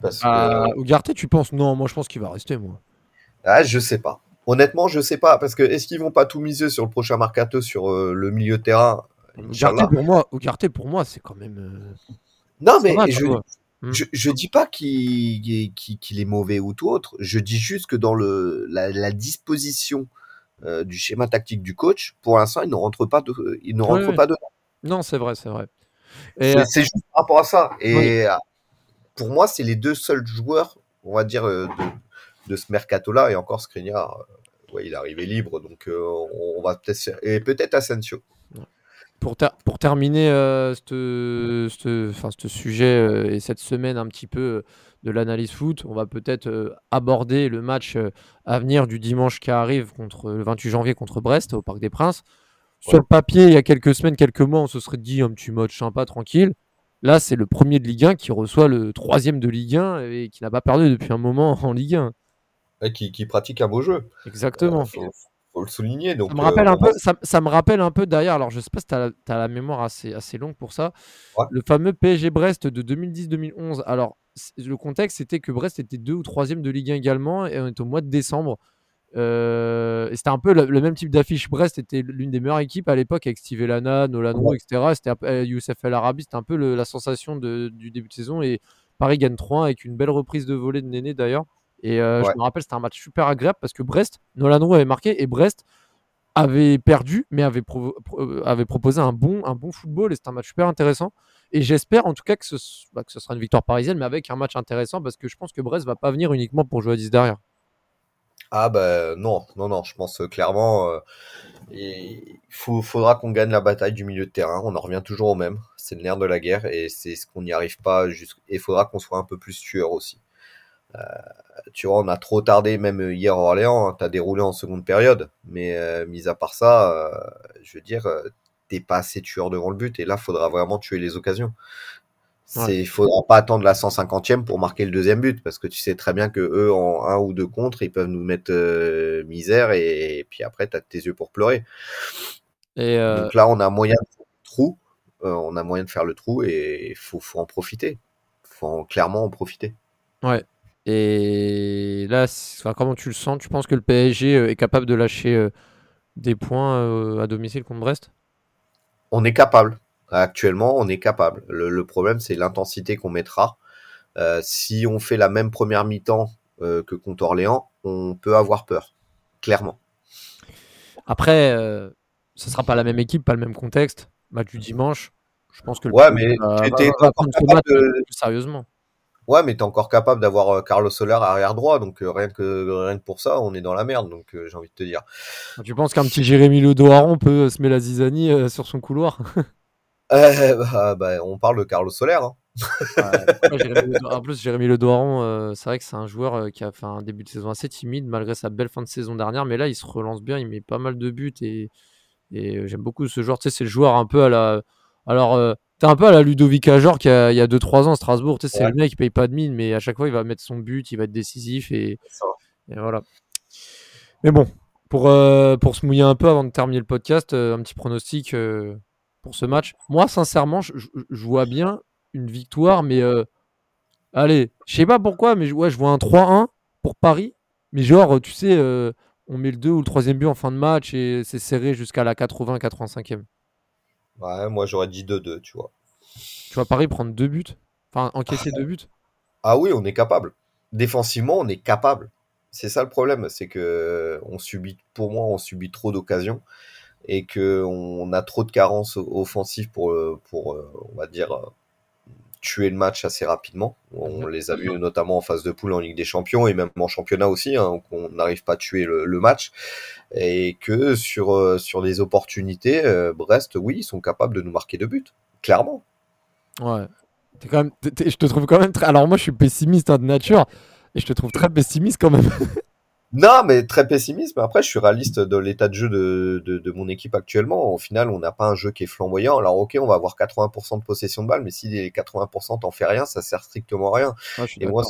Parce que... Ougarté, tu penses? Non, moi, je pense qu'il va rester, moi. Ah, je sais pas. Honnêtement, je sais pas. Parce que est-ce qu'ils vont pas tout miser sur le prochain mercato, sur euh, le milieu de terrain? Ougarté, pour moi, Ougarté, pour moi, c'est quand même. Euh, non, mais je, Mmh. Je, je dis pas qu'il est mauvais ou tout autre. Je dis juste que dans le, la, disposition euh, du schéma tactique du coach, pour l'instant, il ne rentre pas, de, il ne rentre pas dedans. Non, c'est vrai, c'est vrai. Euh, c'est juste par rapport à ça. Et euh, pour moi, c'est les deux seuls joueurs, on va dire, de, de ce mercato-là. Et encore, Skriniar, ouais, il est arrivé libre, donc on, va peut-être et peut-être Asensio pour, pour terminer euh, ce sujet euh, et cette semaine un petit peu euh, de l'analyse foot, on va peut-être aborder le match à venir du dimanche qui arrive contre le 28 janvier contre Brest au Parc des Princes. Sur le papier, il y a quelques semaines, quelques mois, on se serait dit un petit match sympa, tranquille. Là, c'est le premier de Ligue 1 qui reçoit le troisième de Ligue 1 et qui n'a pas perdu depuis un moment en Ligue 1. Et qui, pratique un beau jeu. Exactement faut le souligner. Donc, ça, me rappelle un peu, ça, me rappelle un peu d'ailleurs, alors je sais pas si tu as, la mémoire assez, assez longue pour ça, le fameux PSG Brest de 2010-2011. Alors, le contexte, c'était que Brest était deux ou troisième de Ligue 1 également, et on est au mois de décembre. Euh, et c'était un peu le, même type d'affiche. Brest était l'une des meilleures équipes à l'époque avec Steve Elana, Nolan Roux, etc. C'était euh, Youssef El Arabi, c'était un peu la sensation de, du début de saison. Et Paris gagne 3 avec une belle reprise de volée de Néné d'ailleurs. Et euh, je me rappelle, c'était un match super agréable parce que Brest, Nolan Roux avait marqué et Brest avait perdu, mais avait, euh, avait proposé un bon, un bon football et c'était un match super intéressant. Et j'espère en tout cas que ce, bah, que ce, sera une victoire parisienne, mais avec un match intéressant parce que je pense que Brest va pas venir uniquement pour jouer à 10 derrière. Ah ben non, non, non, je pense clairement euh, il faudra qu'on gagne la bataille du milieu de terrain. On en revient toujours au même. C'est le nerf de la guerre et c'est ce qu'on n'y arrive pas. Et il faudra qu'on soit un peu plus tueur aussi. Euh, tu vois, on a trop tardé, même hier à Orléans, hein, tu as déroulé en seconde période. Mais euh, mis à part ça, euh, je veux dire, t'es pas assez tueur devant le but. Et là, faudra vraiment tuer les occasions. Il faudra pas attendre la 150e pour marquer le deuxième but, parce que tu sais très bien que eux, en un ou deux contre, ils peuvent nous mettre misère, et, puis après, tu as tes yeux pour pleurer. Et Donc là, on a moyen de faire le trou, on a moyen de faire le trou, et il faut, faut en profiter. faut clairement en profiter. Ouais, et là, comment tu le sens? Tu penses que le PSG euh, est capable de lâcher euh, des points euh, à domicile contre Brest? On est capable. Actuellement, on est capable. Le, problème, c'est l'intensité qu'on mettra. si on fait la même première mi-temps que contre Orléans, on peut avoir peur. Clairement. Après, ce sera pas la même équipe, pas le même contexte. Match du dimanche. Je pense que le ouais, mais sérieusement. Ouais, mais t'es encore capable d'avoir euh, Carlos Soler arrière droit, donc euh, rien que rien que pour ça, on est dans la merde, donc euh, j'ai envie de te dire. Tu penses qu'un petit Jérémy Le peut se mettre la zizanie sur son couloir? Bah, bah, on parle de Carlos Soler. Hein. en plus, Jérémy Le c'est vrai que c'est un joueur qui a fait un début de saison assez timide malgré sa belle fin de saison dernière, mais là, il se relance bien, il met pas mal de buts et, et j'aime beaucoup ce joueur. Tu sais, c'est le joueur un peu à la. Alors, c'est un peu à la Ludovic Ajor qui a, il y a 2-3 ans à Strasbourg. Tu sais, c'est le mec qui paye pas de mine, mais à chaque fois, il va mettre son but, il va être décisif et, voilà. Mais bon, pour, euh, pour se mouiller un peu avant de terminer le podcast, euh, un petit pronostic euh, pour ce match. Moi, sincèrement, je, vois bien une victoire, mais allez, je sais pas pourquoi, mais ouais, je vois un 3-1 pour Paris. Mais genre, tu sais, on met le 2 ou le troisième but en fin de match et c'est serré jusqu'à la 80-85e. Ouais, moi j'aurais dit 2-2, tu vois. Tu vois Paris prendre deux buts Enfin, encaisser deux buts Ah oui, on est capable. Défensivement, on est capable. C'est ça le problème, c'est que on subit, pour moi, on subit trop d'occasions et que on a trop de carences offensives pour, pour on va dire, tuer le match assez rapidement. On les a vus notamment en phase de poule en Ligue des Champions et même en championnat aussi, hein, qu'on n'arrive pas à tuer le, match. Et que sur, euh, sur des opportunités, euh, Brest, oui, ils sont capables de nous marquer de buts, clairement. Ouais. quand même, je te trouve quand même très. Alors moi, je suis pessimiste hein, de nature et je te trouve très pessimiste quand même. Non, mais très pessimiste. Mais après, je suis réaliste de l'état de jeu de, de, mon équipe actuellement. Au final, on n'a pas un jeu qui est flamboyant. Alors, ok, on va avoir 80% de possession de balle, mais si les 80% t'en fait rien, ça sert strictement à rien. Ah, et moi,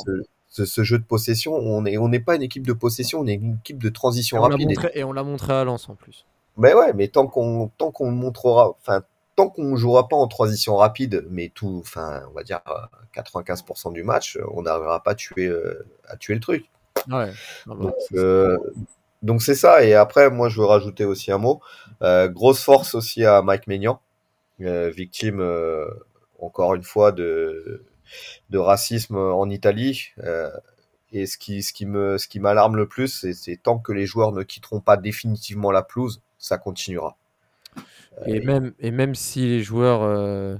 ce, ce, jeu de possession, on n'est on n'est pas une équipe de possession, on est une équipe de transition rapide. et... on l'a montré à Lens en plus. Mais ouais, mais tant qu'on tant qu'on montrera, enfin tant qu'on jouera pas en transition rapide, mais tout, enfin, on va dire 95% du match, on n'arrivera pas à tuer, euh, à tuer le truc. Ouais. Euh, donc, c'est ça. Et après, moi, je veux rajouter aussi un mot. Euh, grosse force aussi à Mike Maignan, euh, victime encore une fois de, de racisme en Italie. et ce qui, ce qui me, ce qui m'alarme le plus, c'est tant que les joueurs ne quitteront pas définitivement la pelouse, ça continuera. Et, même, et même si les joueurs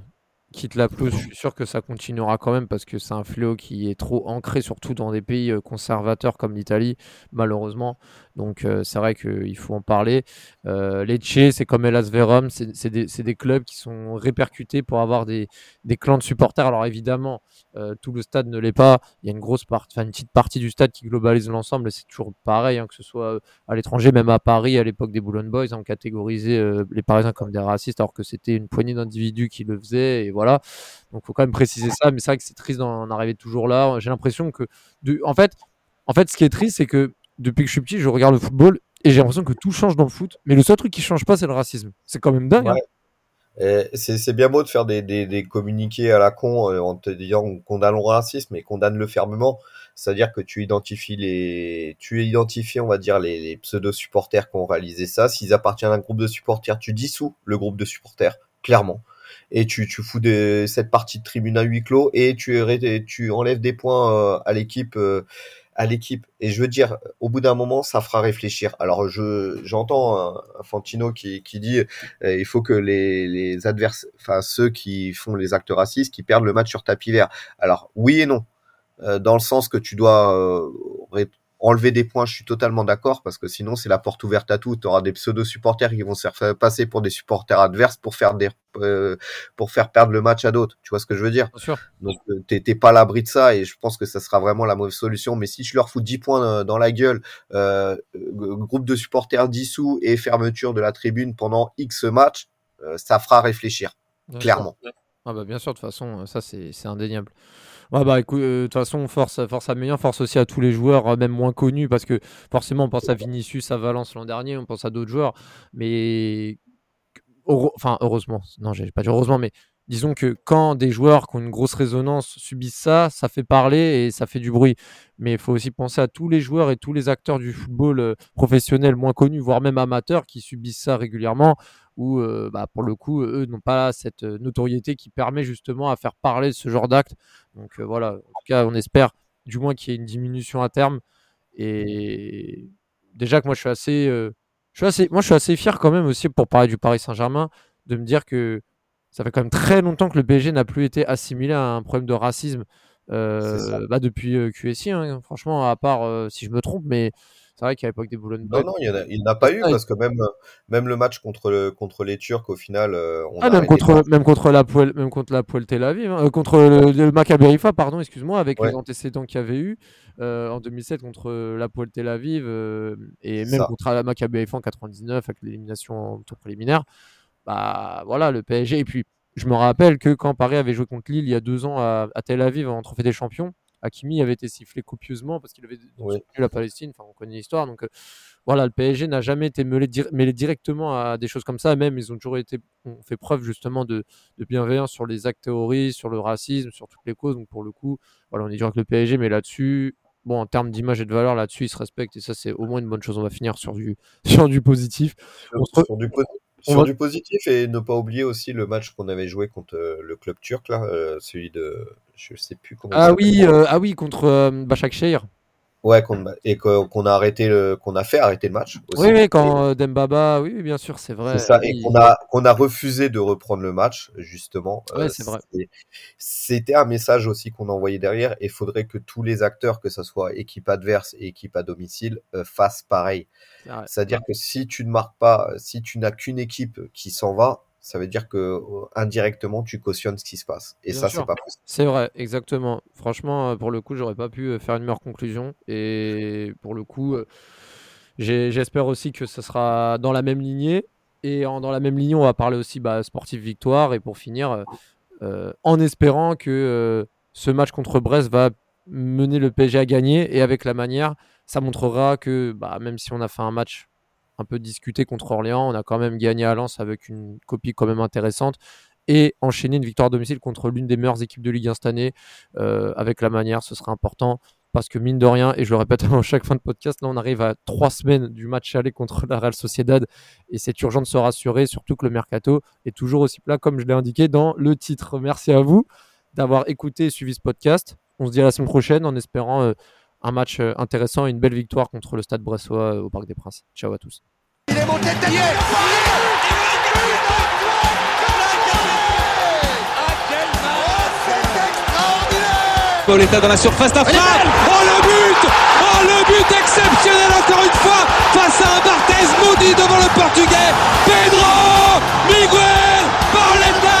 quitte la pelouse, je suis sûr que ça continuera quand même parce que c'est un fléau qui est trop ancré, surtout dans des pays euh, conservateurs comme l'Italie, malheureusement. Donc euh, c'est vrai qu'il faut en parler. Euh, Lecce, c'est comme Elas Verum, c'est des, des, clubs qui sont répercutés pour avoir des, des clans de supporters. Alors évidemment, euh, tout le stade ne l'est pas. Il y a une grosse partie, une petite partie du stade qui globalise l'ensemble. C'est toujours pareil, hein, que ce soit à l'étranger, même à Paris, à l'époque des Boulogne Boys, on catégorisait les Parisiens comme des racistes, alors que c'était une poignée d'individus qui le faisaient. Et voilà. Donc faut quand même préciser ça. Mais c'est vrai que c'est triste d'en arriver toujours là. J'ai l'impression que, en fait, en fait, ce qui est triste, c'est que depuis que je suis petit, je regarde le football et j'ai l'impression que tout change dans le foot. Mais le seul truc qui change pas, c'est le racisme. C'est quand même dingue. Hein. C'est bien beau de faire des, des, des, communiqués à la con euh, en te disant condamnons le racisme, mais condamne-le fermement. C'est-à-dire que tu identifies les, tu identifies, on va dire, les, les pseudo-supporters qui ont réalisé ça. S'ils appartiennent à un groupe de supporters, tu dissous le groupe de supporters, clairement. Et tu, tu fous de, cette partie de tribune à huis clos et tu, tu enlèves des points euh, à l'équipe. À l'équipe. Et je veux dire, au bout d'un moment, ça fera réfléchir. Alors, je j'entends Fantino qui, qui dit euh, il faut que les, les adversaires, enfin ceux qui font les actes racistes, qui perdent le match sur tapis vert. Alors, oui et non. Euh, dans le sens que tu dois euh, enlever des points, je suis totalement d'accord, parce que sinon c'est la porte ouverte à tout. Tu auras des pseudo-supporters qui vont se faire passer pour des supporters adverses pour faire des euh, pour faire perdre le match à d'autres. Tu vois ce que je veux dire? Donc euh, t'es pas à l'abri de ça, et je pense que ça sera vraiment la mauvaise solution. Mais si je leur fous 10 points euh, dans la gueule, groupe de supporters dissous et fermeture de la tribune pendant X matchs, ça fera réfléchir, clairement. Ah bah bien sûr, de toute façon, ça c'est indéniable. Ouais, bah écoute, euh, de toute façon, force, à meilleur, force aussi à tous les joueurs, euh, même moins connus, parce que forcément, on pense à Vinicius, à Valence l'an dernier, on pense à d'autres joueurs, mais. Enfin, heureusement, non, j'ai pas dit heureusement, mais disons que quand des joueurs qui ont une grosse résonance subissent ça, ça fait parler et ça fait du bruit. Mais il faut aussi penser à tous les joueurs et tous les acteurs du football euh, professionnel moins connus, voire même amateurs, qui subissent ça régulièrement, ou euh, bah, pour le coup, eux n'ont pas cette euh, notoriété qui permet justement à faire parler ce genre d'actes. Donc voilà, en tout cas, on espère du moins qu'il y ait une diminution à terme. Et déjà que moi, assez, je suis assez, moi, je suis assez fier quand même aussi pour parler du Paris Saint-Germain, de me dire que ça fait quand même très longtemps que le PSG n'a plus été assimilé à un problème de racisme euh, bah, depuis euh, QSI. Hein, franchement, à part euh, si je me trompe, mais c'est vrai qu'à l'époque des Boulogne Non, non, il n'y en a, pas eu parce que même, même le match contre, le, contre les Turcs, au final. On ah, même, contre, même contre la Poel, même contre la Tel Aviv, hein, contre le, le Maccabi pardon, excuse-moi, avec les antécédents qu'il y avait eu en 2007 contre la Poel Tel Aviv et même contre la Maccabi Haifa en 99 avec l'élimination en tour préliminaire bah voilà, le PSG. Et puis, je me rappelle que quand Paris avait joué contre Lille il y a deux ans à, Tel Aviv en Trophée des Champions, Hakimi avait été sifflé copieusement parce qu'il avait soutenu la Palestine. Enfin, on connaît l'histoire. Donc, euh, voilà, le PSG n'a jamais été mêlé, directement à des choses comme ça. Même, ils ont toujours été, ont fait preuve justement de, bienveillance sur les actes terroristes, sur le racisme, sur toutes les causes. Donc, pour le coup, voilà, on est dur avec le PSG, mais là-dessus, bon, en termes d'image et de valeur, là-dessus, ils se respectent. Et ça, c'est au moins une bonne chose. On va finir sur du, sur du positif. Sur, du, sur du positif et ne pas oublier aussi le match qu'on avait joué contre euh, le club turc là, euh, celui de je sais plus comment. Ah oui, euh, ah oui contre Bachakshehir. Ouais, qu'on et qu'on a arrêté le, qu'on a fait arrêter le match. Aussi. Oui, oui, quand euh, Dembaba, oui, bien sûr, c'est vrai. C'est ça, et qu'on a, qu'on a refusé de reprendre le match, justement. Euh, Ouais, c'est vrai. C'était un message aussi qu'on a envoyé derrière, et il faudrait que tous les acteurs, que ce soit équipe adverse et équipe à domicile, euh, fassent pareil. c'est. C'est-à-dire que si tu ne marques pas, si tu n'as qu'une équipe qui s'en va, ça veut dire que euh, indirectement tu cautionnes ce qui se passe. Et Bien ça, c'est pas possible. C'est vrai, exactement. Franchement, euh, pour le coup, j'aurais pas pu euh, faire une meilleure conclusion. Et pour le coup, j'espère aussi que ce sera dans la même lignée. Et en- dans la même lignée, on va parler aussi bah, sportif victoire. Et pour finir, euh, en espérant que euh, ce match contre Brest va mener le PSG à gagner. Et avec la manière, ça montrera que bah, même si on a fait un match un peu discuté contre Orléans, on a quand même gagné à Lens avec une copie quand même intéressante et enchaîner une victoire à domicile contre l'une des meilleures équipes de Ligue 1 cette année euh, avec la manière, ce serait important parce que mine de rien, et je le répète avant chaque fin de podcast, là on arrive à trois semaines du match aller contre la Real Sociedad et c'est urgent de se rassurer, surtout que le mercato est toujours aussi plat comme je l'ai indiqué dans le titre. Merci à vous d'avoir écouté et suivi ce podcast. On se dit à la semaine prochaine en espérant euh, un match intéressant et une belle victoire contre le Stade Bressois au Parc des Princes. Ciao à tous. Il est monté de Pauletta dans la surface d'affaire. Oh le but Oh le but exceptionnel encore une fois face à un Barthez maudit devant le portugais. Pedro Miguel Pauletta